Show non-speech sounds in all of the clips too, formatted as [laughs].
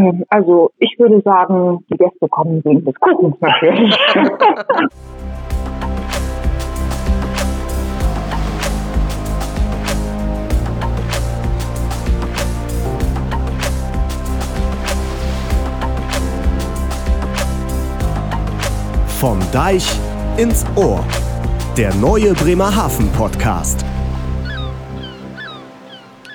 Ähm, also ich würde sagen, die Gäste kommen wegen des Kuchens natürlich. Vom Deich ins Ohr. Der neue Bremerhaven Podcast.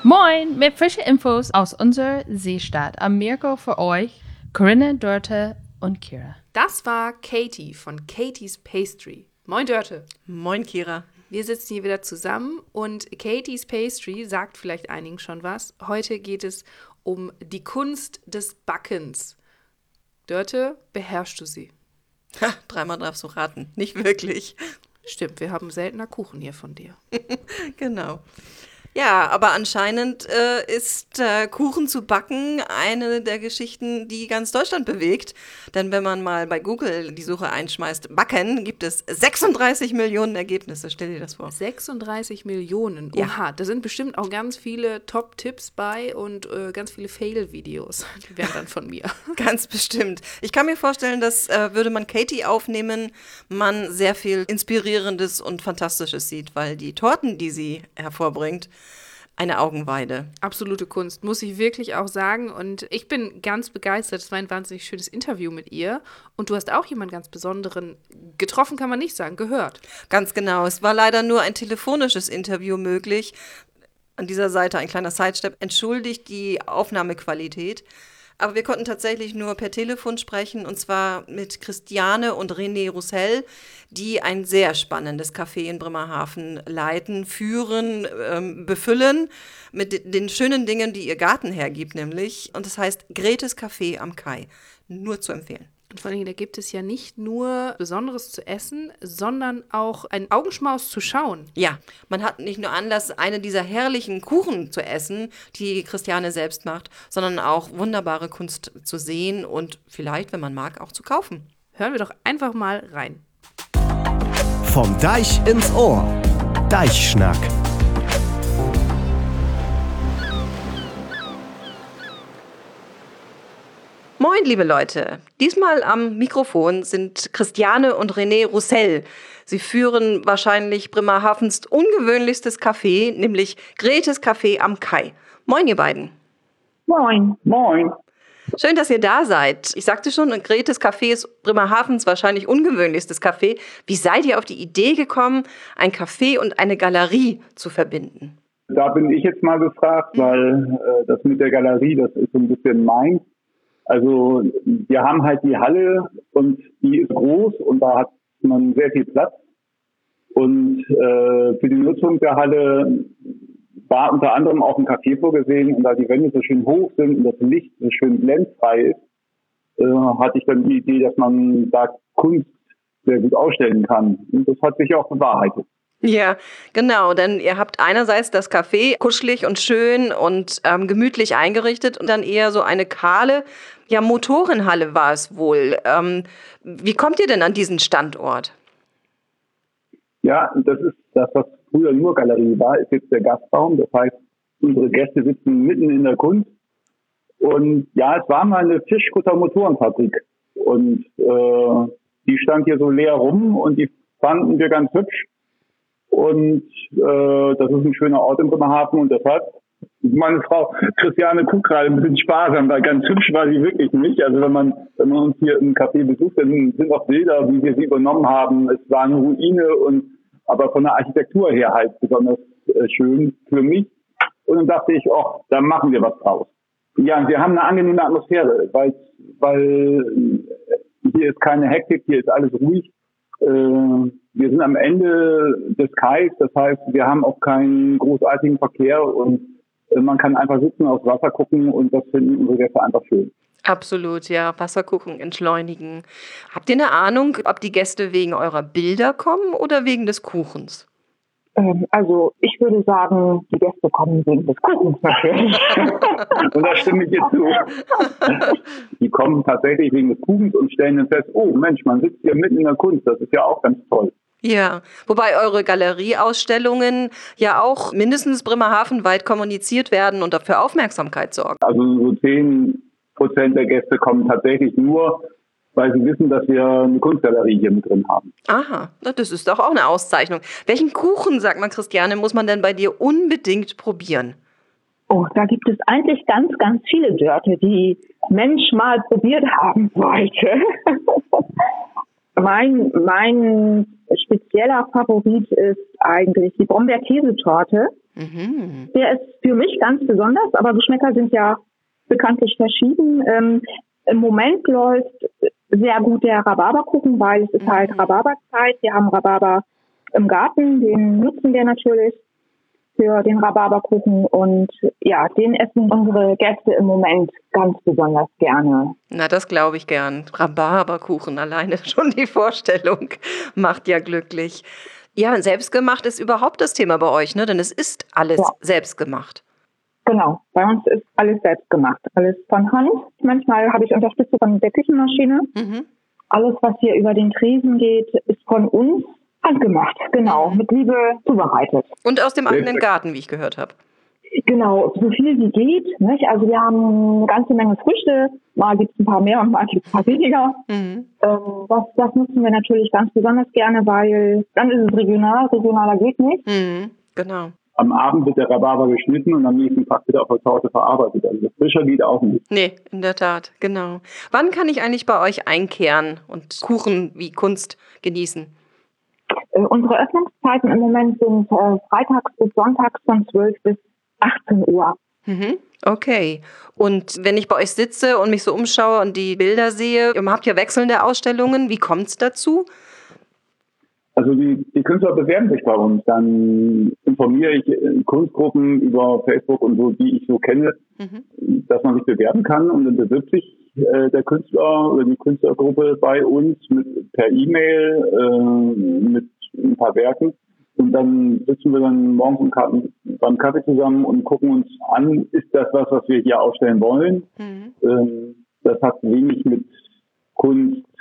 Moin, mit frischen Infos aus unserer Seestadt. Am Mirko für euch, Corinna, Dörte und Kira. Das war Katie von Katie's Pastry. Moin Dörte. Moin Kira. Wir sitzen hier wieder zusammen und Katie's Pastry sagt vielleicht einigen schon was. Heute geht es um die Kunst des Backens. Dörte, beherrschst du sie? Ha, dreimal darfst du raten. Nicht wirklich. Stimmt, wir haben seltener Kuchen hier von dir. [laughs] genau. Ja, aber anscheinend äh, ist äh, Kuchen zu backen eine der Geschichten, die ganz Deutschland bewegt. Denn wenn man mal bei Google die Suche einschmeißt, backen, gibt es 36 Millionen Ergebnisse. Stell dir das vor. 36 Millionen. Oha, ja. da sind bestimmt auch ganz viele Top-Tipps bei und äh, ganz viele Fail-Videos. [laughs] Die wären dann von mir. [laughs] ganz bestimmt. Ich kann mir vorstellen, dass äh, würde man Katie aufnehmen, man sehr viel Inspirierendes und Fantastisches sieht, weil die Torten, die sie hervorbringt, eine Augenweide. Absolute Kunst, muss ich wirklich auch sagen. Und ich bin ganz begeistert. Es war ein wahnsinnig schönes Interview mit ihr. Und du hast auch jemanden ganz Besonderen getroffen, kann man nicht sagen, gehört. Ganz genau. Es war leider nur ein telefonisches Interview möglich. An dieser Seite ein kleiner Sidestep. Entschuldigt die Aufnahmequalität. Aber wir konnten tatsächlich nur per Telefon sprechen und zwar mit Christiane und René Roussel, die ein sehr spannendes Café in Bremerhaven leiten, führen, ähm, befüllen mit den schönen Dingen, die ihr Garten hergibt, nämlich. Und das heißt Gretes Café am Kai. Nur zu empfehlen. Und vor allem, da gibt es ja nicht nur Besonderes zu essen, sondern auch ein Augenschmaus zu schauen. Ja, man hat nicht nur Anlass, eine dieser herrlichen Kuchen zu essen, die Christiane selbst macht, sondern auch wunderbare Kunst zu sehen und vielleicht, wenn man mag, auch zu kaufen. Hören wir doch einfach mal rein. Vom Deich ins Ohr. Deichschnack. Moin, liebe Leute. Diesmal am Mikrofon sind Christiane und René Roussel. Sie führen wahrscheinlich Bremerhavens ungewöhnlichstes Café, nämlich Gretes Café am Kai. Moin, ihr beiden. Moin. Moin. Schön, dass ihr da seid. Ich sagte schon, Gretes Café ist Bremerhavens wahrscheinlich ungewöhnlichstes Café. Wie seid ihr auf die Idee gekommen, ein Café und eine Galerie zu verbinden? Da bin ich jetzt mal gefragt, weil äh, das mit der Galerie, das ist so ein bisschen meins. Also wir haben halt die Halle und die ist groß und da hat man sehr viel Platz. Und äh, für die Nutzung der Halle war unter anderem auch ein Café vorgesehen und da die Wände so schön hoch sind und das Licht so schön glänzfrei ist, äh, hatte ich dann die Idee, dass man da Kunst sehr gut ausstellen kann. Und das hat sich auch bewahrheitet. Ja, genau, denn ihr habt einerseits das Café kuschelig und schön und ähm, gemütlich eingerichtet und dann eher so eine kahle, ja, Motorenhalle war es wohl. Ähm, wie kommt ihr denn an diesen Standort? Ja, das ist das, was früher nur Galerie war, ist jetzt der Gastraum. Das heißt, unsere Gäste sitzen mitten in der Kunst. Und ja, es war mal eine Fischkutter-Motorenfabrik. Und äh, die stand hier so leer rum und die fanden wir ganz hübsch. Und äh, das ist ein schöner Ort in Bremerhaven und deshalb meine Frau Christiane guckt gerade ein bisschen sparsam, weil ganz hübsch war sie wirklich nicht. Also wenn man, wenn man uns hier im Café besucht, dann sind auch Bilder, wie wir sie übernommen haben. Es war eine Ruine und aber von der Architektur her halt besonders äh, schön für mich. Und dann dachte ich, oh, da machen wir was draus. Ja, wir haben eine angenehme Atmosphäre, weil, weil hier ist keine Hektik, hier ist alles ruhig. Äh, wir sind am Ende des Kais, das heißt, wir haben auch keinen großartigen Verkehr und äh, man kann einfach sitzen, aufs Wasser gucken und das finden unsere Gäste einfach schön. Absolut, ja. Wasser gucken, entschleunigen. Habt ihr eine Ahnung, ob die Gäste wegen eurer Bilder kommen oder wegen des Kuchens? Ähm, also ich würde sagen, die Gäste kommen wegen des Kuchens natürlich. [laughs] und da stimme ich jetzt zu. [laughs] Die kommen tatsächlich wegen des Kuchens und stellen dann fest, oh Mensch, man sitzt hier mitten in der Kunst, das ist ja auch ganz toll. Ja, wobei eure Galerieausstellungen ja auch mindestens Bremerhaven weit kommuniziert werden und dafür Aufmerksamkeit sorgen. Also so zehn Prozent der Gäste kommen tatsächlich nur, weil sie wissen, dass wir eine Kunstgalerie hier mit drin haben. Aha, das ist doch auch eine Auszeichnung. Welchen Kuchen, sagt man Christiane, muss man denn bei dir unbedingt probieren? Oh, da gibt es eigentlich ganz, ganz viele Dörte, die Mensch mal probiert haben [laughs] wollte. mein, mein spezieller Favorit ist eigentlich die Brombeer-Käsetorte. Mhm. Der ist für mich ganz besonders, aber Geschmäcker sind ja bekanntlich verschieden. Ähm, Im Moment läuft sehr gut der Rhabarberkuchen, weil es ist halt Rhabarberzeit. Wir haben Rhabarber im Garten, den nutzen wir natürlich für den Rhabarberkuchen und ja, den essen unsere Gäste im Moment ganz besonders gerne. Na, das glaube ich gern. Rhabarberkuchen alleine [laughs] schon die Vorstellung macht ja glücklich. Ja, selbstgemacht ist überhaupt das Thema bei euch, ne? Denn es ist alles Ja. selbstgemacht. Genau, bei uns ist alles selbst gemacht, alles von Hand. Manchmal habe ich Unterstützung von der Küchenmaschine. Mhm. Alles, was hier über den Tresen geht, ist von uns handgemacht. Genau, mit Liebe zubereitet. Und aus dem eigenen Garten, wie ich gehört habe. Genau, so viel wie geht. Nicht? Also wir haben eine ganze Menge Früchte. Mal gibt es ein paar mehr und mal gibt es ein paar weniger. Mhm. Ähm, das, das nutzen wir natürlich ganz besonders gerne, weil dann ist es regional. Regionaler geht nicht. Mhm. Genau. Am Abend wird der Rhabarber geschnitten und am nächsten Tag wird er auf der Torte verarbeitet. Also das frischer geht auch nicht. Nee, in der Tat, genau. Wann kann ich eigentlich bei euch einkehren und Kuchen wie Kunst genießen? Äh, unsere Öffnungszeiten im Moment sind äh, freitags bis sonntags von 12 bis 18 Uhr. Mhm. Okay. Und wenn ich bei euch sitze und mich so umschaue und die Bilder sehe, ihr habt ja wechselnde Ausstellungen, wie kommt es dazu? Also die, die Künstler bewerben sich bei uns. Dann informiere ich äh, Kunstgruppen über Facebook und so, die ich so kenne, Mhm. dass man sich bewerben kann und dann bewirbt sich äh, der Künstler oder die Künstlergruppe bei uns mit per E-Mail äh, mit ein paar Werken und dann sitzen wir dann morgens beim Kaffee zusammen und gucken uns an, ist das was, was wir hier ausstellen wollen? Mhm. Ähm, das hat wenig mit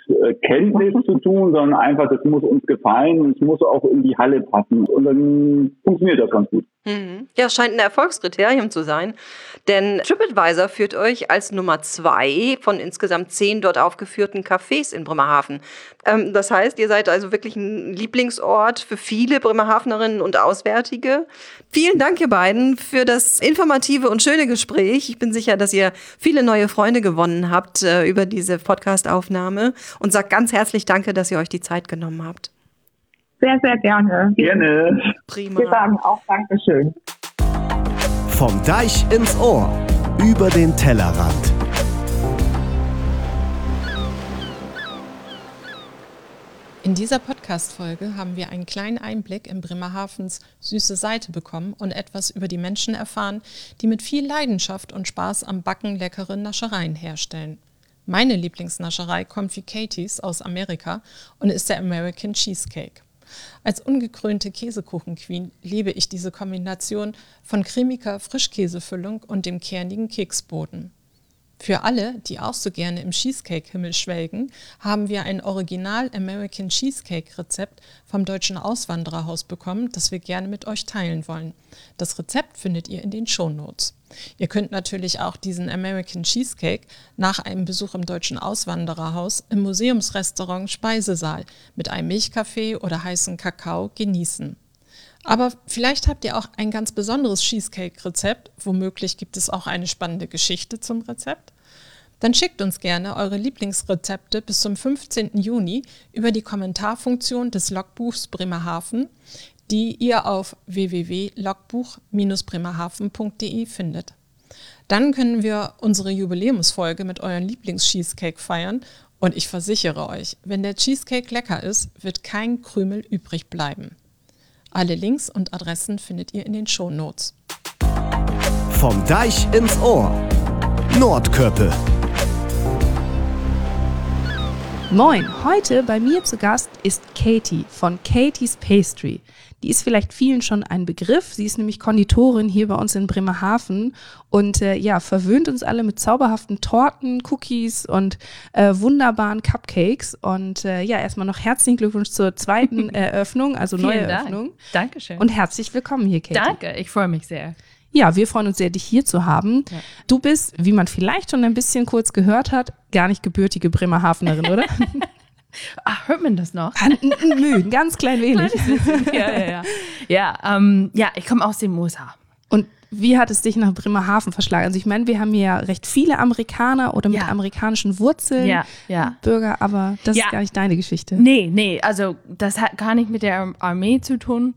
Kunstkenntnis zu tun, sondern einfach, das muss uns gefallen und es muss auch in die Halle passen. Und dann funktioniert das ganz gut. Mhm. Ja, scheint ein Erfolgskriterium zu sein, denn TripAdvisor führt euch als Nummer zwei von insgesamt zehn dort aufgeführten Cafés in Bremerhaven. Ähm, das heißt, ihr seid also wirklich ein Lieblingsort für viele Bremerhavenerinnen und Auswärtige. Vielen Dank, ihr beiden, für das informative und schöne Gespräch. Ich bin sicher, dass ihr viele neue Freunde gewonnen habt äh, über diese Podcast-Aufnahme und sag ganz herzlich Danke, dass ihr euch die Zeit genommen habt. Sehr, sehr gerne. Gerne. Prima. wir sagen auch Dankeschön. Vom Deich ins Ohr. Über den Tellerrand. In dieser Podcast-Folge haben wir einen kleinen Einblick in Bremerhavens süße Seite bekommen und etwas über die Menschen erfahren, die mit viel Leidenschaft und Spaß am Backen leckere Naschereien herstellen. Meine Lieblingsnascherei kommt wie Katie's aus Amerika und ist der American Cheesecake. Als ungekrönte Käsekuchen-Queen liebe ich diese Kombination von cremiger Frischkäsefüllung und dem kernigen Keksboden. Für alle, die auch so gerne im Cheesecake-Himmel schwelgen, haben wir ein Original American Cheesecake-Rezept vom Deutschen Auswandererhaus bekommen, das wir gerne mit euch teilen wollen. Das Rezept findet ihr in den Shownotes. Ihr könnt natürlich auch diesen American Cheesecake nach einem Besuch im Deutschen Auswandererhaus im Museumsrestaurant Speisesaal mit einem Milchkaffee oder heißen Kakao genießen. Aber vielleicht habt ihr auch ein ganz besonderes Cheesecake-Rezept. Womöglich gibt es auch eine spannende Geschichte zum Rezept. Dann schickt uns gerne eure Lieblingsrezepte bis zum 15. Juni über die Kommentarfunktion des Logbuchs Bremerhaven, die ihr auf www.logbuch-bremerhaven.de findet. Dann können wir unsere Jubiläumsfolge mit euren Lieblings-Cheesecake feiern und ich versichere euch, wenn der Cheesecake lecker ist, wird kein Krümel übrig bleiben. Alle Links und Adressen findet ihr in den Shownotes. Vom Deich ins Ohr. Nordköppe. Moin, heute bei mir zu Gast ist Katie von Katie's Pastry. Die ist vielleicht vielen schon ein Begriff. Sie ist nämlich Konditorin hier bei uns in Bremerhaven und äh, ja, verwöhnt uns alle mit zauberhaften Torten, Cookies und äh, wunderbaren Cupcakes. Und äh, ja, erstmal noch herzlichen Glückwunsch zur zweiten [laughs] Eröffnung, also Vielen neue Dank. Eröffnung. Dankeschön. Und herzlich willkommen hier, Katie. Danke, ich freue mich sehr. Ja, wir freuen uns sehr, dich hier zu haben. Du bist, wie man vielleicht schon ein bisschen kurz gehört hat, gar nicht gebürtige Bremerhavenerin, oder? [laughs] Ach, hört man das noch? Ah, Nö, ein ganz klein wenig. ja, ja, ja. Ja, ähm, ja ich komme aus den USA. Und wie hat es dich nach Bremerhaven verschlagen? Also ich meine, wir haben hier ja recht viele Amerikaner oder mit Ja. amerikanischen Wurzeln Ja, ja. Bürger, aber das ist gar nicht deine Geschichte. Nee, nee, also das hat gar nicht mit der Armee zu tun.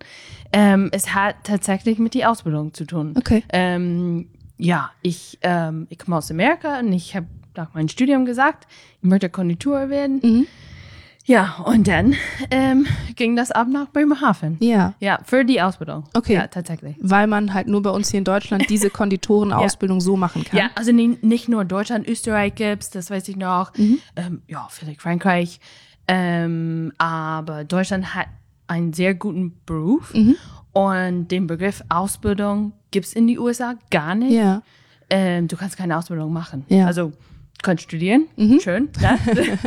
Ähm, es hat tatsächlich mit der Ausbildung zu tun. Okay. Ähm, ja, ich, ähm, ich komme aus Amerika und ich habe nach meinem Studium gesagt, ich möchte Konditor werden. Mhm. Ja, und dann ähm, ging das ab nach Bremerhaven. Ja, Ja, für die Ausbildung. Okay. Ja, tatsächlich. weil man halt nur bei uns hier in Deutschland diese [laughs] Konditorenausbildung so machen kann. Ja, also nicht nur Deutschland, Österreich gibt's, das weiß ich noch. Mhm. Ähm, ja, vielleicht Frankreich. Ähm, aber Deutschland hat einen sehr guten Beruf. Mhm. Und den Begriff Ausbildung gibt's in die USA gar nicht. Ja. Ähm, du kannst keine Ausbildung machen. Ja. Also, du kannst studieren, schön, ne?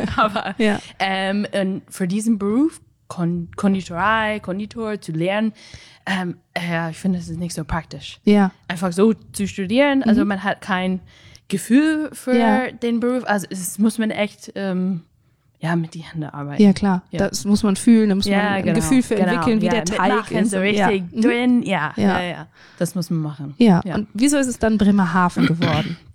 [laughs] aber Ja. ähm, für diesen Beruf, Kon Konditorei, Konditor zu lernen, ähm, äh, ich finde, das ist nicht so praktisch Ja. einfach so zu studieren. Also man hat kein Gefühl für Mhm. Ja. den Beruf. Also es muss man echt ähm, ja mit die Hände arbeiten. Ja, klar. Ja. Das muss man fühlen, da muss man ein Gefühl für genau. entwickeln, wie ja, der Teig ist. so richtig ja. Mhm. drin. Ja, Ja. ja, ja, Das muss man machen. Ja. ja. und wieso ist es dann Bremerhaven geworden? [clears throat]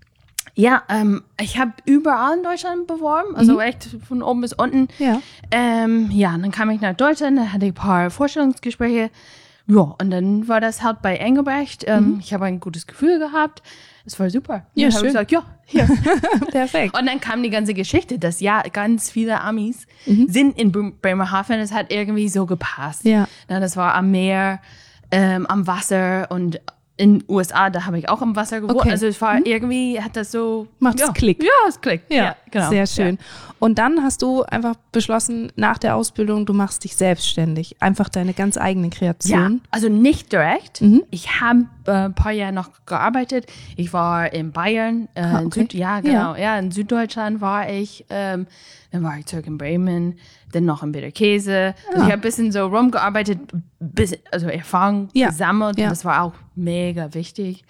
Ja, ähm, ich habe überall in Deutschland beworben, also echt von oben bis unten. Mhm. Ja. Ähm, ja, und dann kam ich nach Deutschland, dann hatte ich ein paar Vorstellungsgespräche. Ja, und dann war das halt bei Engelbrecht. Ähm, Ich habe ein gutes Gefühl gehabt. Es war super. Mhm. Ja, dann habe schön. ich gesagt, ja, hier. [laughs] Perfekt. Und dann kam die ganze Geschichte, dass ja, ganz viele Amis sind in Bre- Bremerhaven. Es hat irgendwie so gepasst. Mhm. Ja. Na, das war am Meer, ähm, am Wasser und in USA, da habe ich auch am Wasser gewohnt. Okay. Mhm. Also es war irgendwie, hat das so... Macht es ja. Klick. Ja, es klickt. Ja, genau. sehr schön. Und dann hast du einfach beschlossen, nach der Ausbildung, du machst dich selbstständig. Einfach deine ganz eigene Ja, Kreation. also nicht direkt. Mhm. Ich habe äh, ein paar Jahre noch gearbeitet. Ich war in Bayern, äh, Ah, in okay. Süd, ja genau, ja. in Süddeutschland war ich. Ähm, dann war ich zurück in Bremen, dann noch in Bitterkäse. Also ich habe ein bisschen so rumgearbeitet, bisschen, also Erfahrung Ja, gesammelt. ja. Das war auch mega wichtig.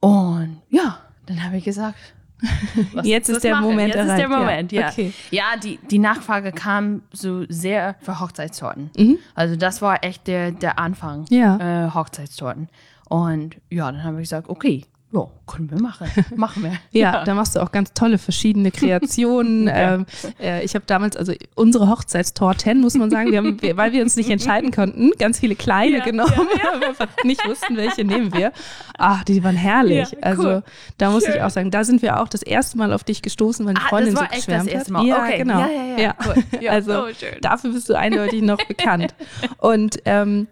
Und ja, dann habe ich gesagt, [laughs] was- Jetzt ist der machen. Moment Jetzt ist der erreicht, ja. Moment, ja. Okay. Ja, die, die Nachfrage kam so sehr für Hochzeitstorten. Also das war echt der, der Anfang. Mhm. Ja. Äh, Hochzeitstorten. Und ja, dann habe ich gesagt, okay, ja, können wir machen. Machen wir. [laughs] Ja, da machst du auch ganz tolle verschiedene Kreationen. [laughs] ähm, äh, ich habe damals, also unsere Hochzeitstorten, muss man sagen, wir haben, weil wir uns nicht entscheiden konnten, ganz viele kleine Ja, genommen, [laughs] weil wir nicht wussten, welche nehmen wir. Ach, die waren herrlich. Ja, cool. Also da muss ich Schön. auch sagen, da sind wir auch das erste Mal auf dich gestoßen, weil die Ah, Freundin das war so echt das erste hat. Mal. Ja, Okay. genau. Ja, ja, ja. Cool. Ja, also oh, dafür bist du eindeutig noch bekannt. Und ähm,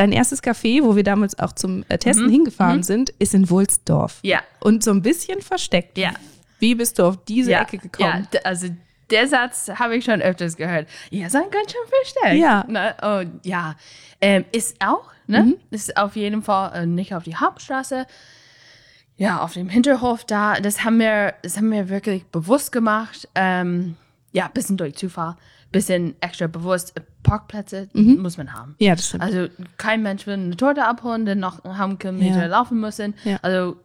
Dein erstes Café, wo wir damals auch zum äh, Testen Mhm. hingefahren sind, ist in Wulsdorf. Ja. Und so ein bisschen versteckt. Ja. Wie bist du auf diese ja, Ecke gekommen? Ja, also der Satz habe ich schon öfters gehört. Ihr seid ganz schön versteckt. Ja. Ne? Und ja, ähm, ist auch, ne? Ist auf jeden Fall äh, nicht auf die Hauptstraße. Ja, auf dem Hinterhof da. Das haben wir, das haben wir wirklich bewusst gemacht. Ähm, ja, bisschen durch Zufall, bisschen extra bewusst. Parkplätze muss man haben. Ja, das stimmt. Also kein Mensch will eine Torte abholen, dann noch einen halben Kilometer Ja. laufen müssen. Ja. Also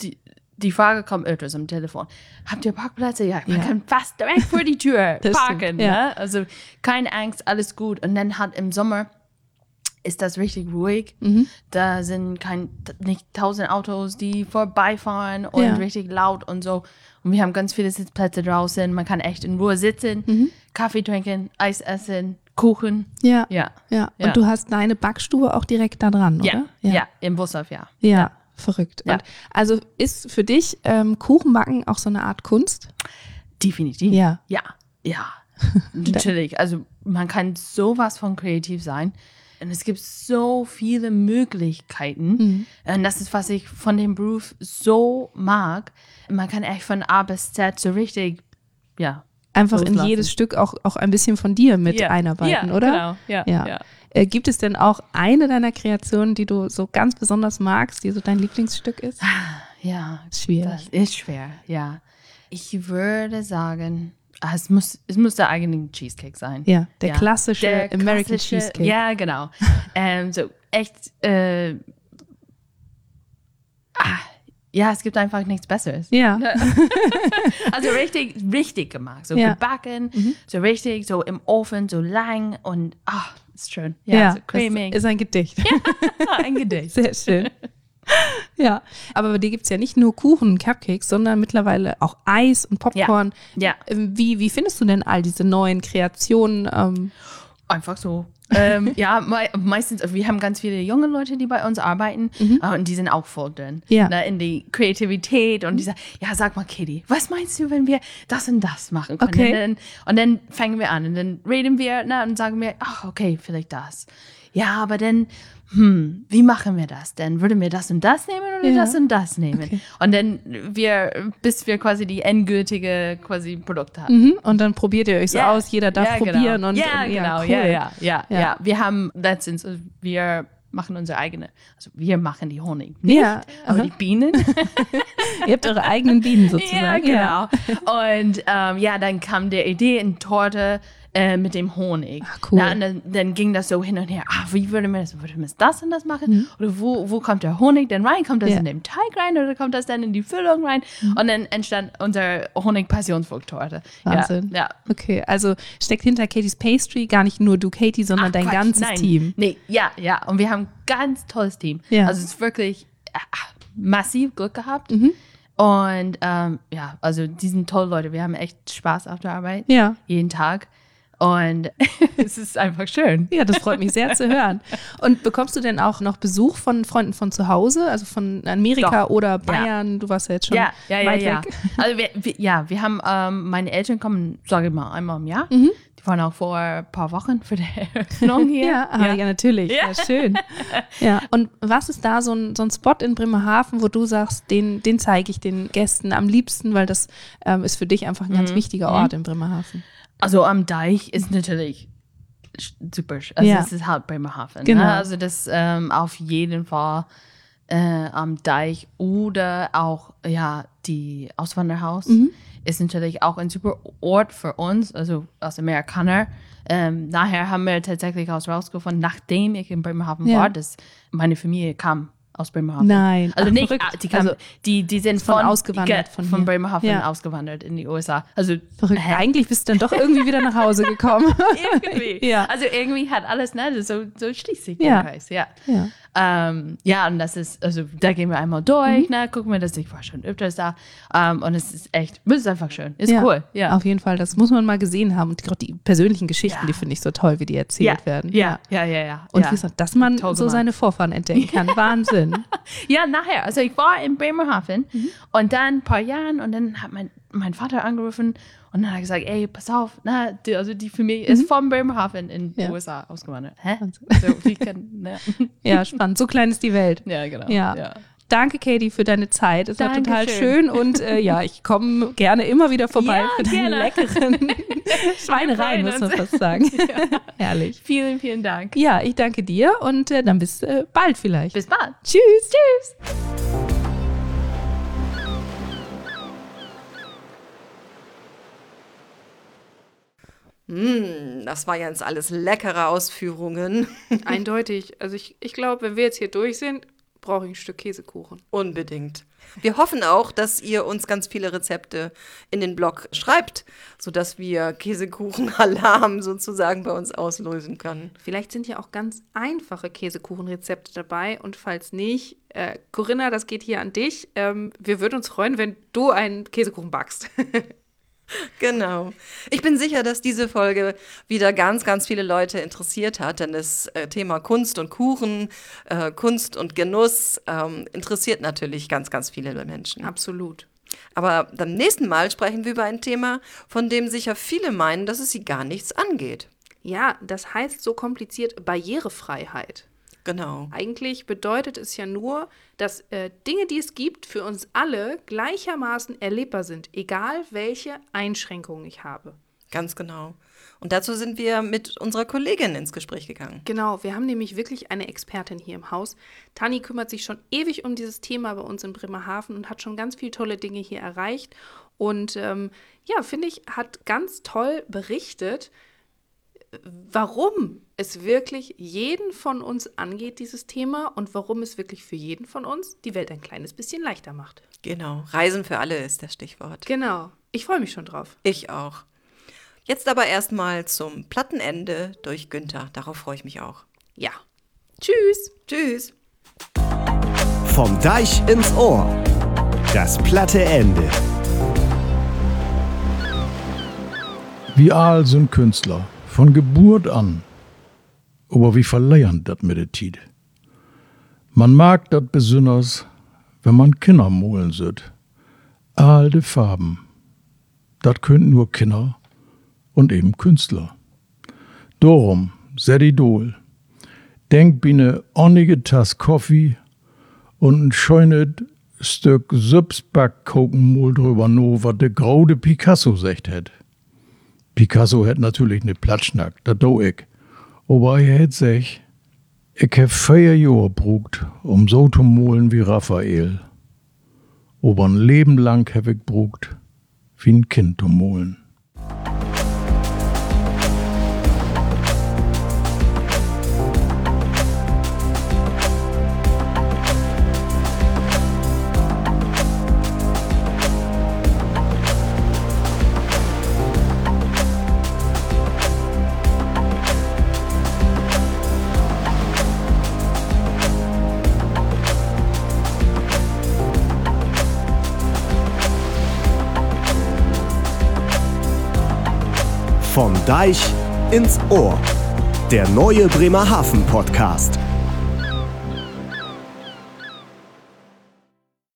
die, die Frage kommt öfters am Telefon. Habt ihr Parkplätze? Ja, man Ja. kann fast direkt vor die Tür [laughs] parken. Ne? Also keine Angst, alles gut. Und dann hat im Sommer ist das richtig ruhig. Mhm. Da sind kein, nicht tausend Autos, die vorbeifahren und Ja. richtig laut und so. Und wir haben ganz viele Sitzplätze draußen. Man kann echt in Ruhe sitzen, Mhm. Kaffee trinken, Eis essen, Kuchen. ja. Ja. Ja. Ja. Und du hast deine Backstube auch direkt da dran, oder? Ja, ja, im Bushof, ja. Ja, verrückt. Ja. Also ist für dich ähm, Kuchenbacken auch so eine Art Kunst? Definitiv. Ja. Ja, ja. [laughs] Natürlich. Also man kann sowas von kreativ sein. Und es gibt so viele Möglichkeiten. Mhm. Und das ist, was ich von dem Beruf so mag. Man kann echt von A bis Z so richtig, ja. Einfach in Loslassen. jedes Stück auch, auch ein bisschen von dir mit Ja. einarbeiten, Ja, oder? genau. Ja, ja. ja. Äh, gibt es denn auch eine deiner Kreationen, die du so ganz besonders magst, die so dein Lieblingsstück ist? Ja, Schwierig. das ist schwer, ja. Ich würde sagen, ah, es muss, es muss der eigene Cheesecake sein. Ja, der klassische Der American klassische- Cheesecake. Ja, genau. [laughs] ähm, so echt, äh, ja, es gibt einfach nichts Besseres. Ja. [laughs] Also richtig, richtig gemacht. So Ja. gebacken, so richtig, so im Ofen, so lang und ach, ist schön. Ja, Ja, so cremig. ist ein Gedicht. [laughs] ein Gedicht. Sehr schön. Ja, aber bei dir gibt es ja nicht nur Kuchen und Cupcakes, sondern mittlerweile auch Eis und Popcorn. Ja. Ähm, Wie, wie findest du denn all diese neuen Kreationen? Ähm, Einfach so. Ähm, ja, mei meistens, wir haben ganz viele junge Leute, die bei uns arbeiten äh, und die sind auch voll drin. Mhm. Ja. Ne, in die Kreativität und die sagen, ja, sag mal, Kitty, was meinst du, wenn wir das und das machen können? Okay. Und, dann, und dann fangen wir an und dann reden wir ne, und sagen wir, ach, okay, vielleicht das. Ja, aber dann, hm, wie machen wir das denn? Würden wir das und das nehmen oder Ja. das und das nehmen? Und dann wir, bis wir quasi die endgültige quasi Produkt haben. mhm. Und dann probiert ihr euch so Ja. aus, jeder darf ja, probieren. Genau. Und, ja, und, genau. cool. Ja, ja, ja, Ja. ja, Wir haben letztens, wir machen unsere eigene, also wir machen die Honig. Nicht, Ja, aber aha. die Bienen. [laughs] Ihr habt eure eigenen Bienen [laughs] ja, sozusagen. genau. Und ähm, ja, dann kam der Idee in Torte äh, mit dem Honig. Ach, cool. Na, und dann, dann ging das so hin und her. Ah, wie würde man das? Würde man das und das machen? Mhm. Oder wo, wo kommt der Honig denn rein? Kommt das Ja. in den Teig rein oder kommt das dann in die Füllung rein? Und dann entstand unsere Honig-Passionsfruchttorte. Wahnsinn. Ja, ja. Okay, also steckt hinter Katie's Pastry gar nicht nur du, Katie, sondern Ach, dein Quatsch, ganzes nein. Team. Nee, ja, ja. Und wir haben ein ganz tolles Team. Ja. Also es ist wirklich äh, massiv Glück gehabt. Mhm. Und ähm, ja, also die sind tolle Leute. Wir haben echt Spaß auf der Arbeit. Ja. Jeden Tag. Und [laughs] es ist einfach schön. Ja, das freut mich sehr zu hören. Und bekommst du denn auch noch Besuch von Freunden von zu Hause, also von Amerika Doch. oder Bayern? Du warst ja jetzt schon Ja, ja, ja, weit ja. weg. [laughs] Also wir, wir, ja, wir haben, ähm, meine Eltern kommen, sage ich mal, einmal im Jahr. Mhm. Die waren auch vor ein paar Wochen für die Eröffnung hier. [laughs] Ja, ah, ja. natürlich. Ja. schön. Ja. Und was ist da so ein, so ein Spot in Bremerhaven, wo du sagst, den, den zeige ich den Gästen am liebsten, weil das ähm, ist für dich einfach ein ganz Mhm. wichtiger Ort in Bremerhaven. Also am Deich ist natürlich super. Also Ja. es ist halt Bremerhaven. Genau. Ne? Also das ähm, auf jeden Fall äh, am Deich oder auch ja die Auswanderhaus Mhm. ist natürlich auch ein super Ort für uns, also als Amerikaner. Ähm, nachher haben wir tatsächlich aus rausgefunden, nachdem ich in Bremerhaven Ja. war, dass meine Familie kam aus Bremerhaven. Nein. Also Ach, nicht, verrückt. ah, die, kamen, Also die, die sind von von, ausgewandert ge- von von. Bremerhaven Ja. ausgewandert in die USA. Also Verrückt. hä? Eigentlich bist du dann doch irgendwie wieder nach Hause [laughs] gekommen. irgendwie. [laughs] Ja. Also irgendwie hat alles, ne, so, so schließt sich Ja. der Kreis, ja. ja. Ähm, ja, und das ist, also da gehen wir einmal durch, ne, gucken wir das, ich war schon öfters da. Ähm, und es ist echt, es ist einfach schön, ist ja. cool, ja. Auf jeden Fall, das muss man mal gesehen haben. Und gerade die persönlichen Geschichten, Ja. die finde ich so toll, wie die erzählt ja, werden. Ja, ja, ja, ja. Und ja. wie gesagt, dass man so seine Vorfahren entdecken kann. [laughs] Wahnsinn. [laughs] Ja, nachher. Also ich war in Bremerhaven Mhm. und dann ein paar Jahren und dann hat mein, mein Vater angerufen und dann hat er gesagt, ey, pass auf, na, die, also die Familie ist von Bremerhaven in Mhm. Ja. USA ausgewandert. Hä? Wahnsinn. So, wie kann, ne? [laughs] Ja, spannend. So klein ist die Welt. Ja, genau. Ja. Danke, Katie, für deine Zeit. Es war total Dankeschön. schön und äh, ja, ich komme gerne immer wieder vorbei Ja, für deine gerne. leckeren [laughs] Schweinereien, muss man fast sagen. [laughs] [laughs] Herrlich. Vielen, vielen Dank. Ja, ich danke dir und äh, dann bis äh, bald vielleicht. Bis bald. Tschüss. Tschüss. Mm, das war jetzt alles leckere Ausführungen. Eindeutig. Also ich, ich glaube, wenn wir jetzt hier durch sind, brauche ich ein Stück Käsekuchen. Unbedingt. Wir hoffen auch, dass ihr uns ganz viele Rezepte in den Blog schreibt, sodass wir Käsekuchen-Alarm sozusagen bei uns auslösen können. Vielleicht sind ja auch ganz einfache Käsekuchenrezepte dabei. Und falls nicht, äh, Corinna, das geht hier an dich. Ähm, wir würden uns freuen, wenn du einen Käsekuchen backst. [laughs] Genau. Ich bin sicher, dass diese Folge wieder ganz, ganz viele Leute interessiert hat, denn das äh, Thema Kunst und Kuchen, äh, Kunst und Genuss ähm, interessiert natürlich ganz, ganz viele Menschen. Absolut. Aber beim nächsten Mal sprechen wir über ein Thema, von dem sicher viele meinen, dass es sie gar nichts angeht. Ja, das heißt so kompliziert Barrierefreiheit. Genau. Eigentlich bedeutet es ja nur, dass äh, Dinge, die es gibt, für uns alle gleichermaßen erlebbar sind, egal welche Einschränkungen ich habe. Ganz genau. Und dazu sind wir mit unserer Kollegin ins Gespräch gegangen. Genau, wir haben nämlich wirklich eine Expertin hier im Haus. Tani kümmert sich schon ewig um dieses Thema bei uns in Bremerhaven und hat schon ganz viele tolle Dinge hier erreicht. Und ähm, ja, finde ich, hat ganz toll berichtet, warum es wirklich jeden von uns angeht, dieses Thema, und warum es wirklich für jeden von uns die Welt ein kleines bisschen leichter macht. Genau, Reisen für alle ist das Stichwort. Genau, ich freue mich schon drauf. Ich auch. Jetzt aber erstmal zum Plattenende durch Günther. Darauf freue ich mich auch. Ja. Tschüss. Tschüss. Vom Deich ins Ohr. Das platte Ende. Wie all sind Künstler, von Geburt an. Aber wie verleiernd dat mit der Tid. Man mag dat besonders, wenn man Kinder molen süd. Alte Farben. Dat könnt nur Kinder und eben Künstler. Darum, set Idol. Denk bi ne onnige Tass Kaffee und ein scheunet Stück Süpsbackkokenmol drüber no, wat de graude Picasso secht hätt. Picasso hätt natürlich ne Platschnack, da do ich. Aber er hätt sech, ich hab vier Jahre brugt, um so zu molen wie Raphael. Aber ein Leben lang hab ich brugt, wie ein Kind zu molen. Vom Deich ins Ohr. Der neue Bremerhaven Podcast.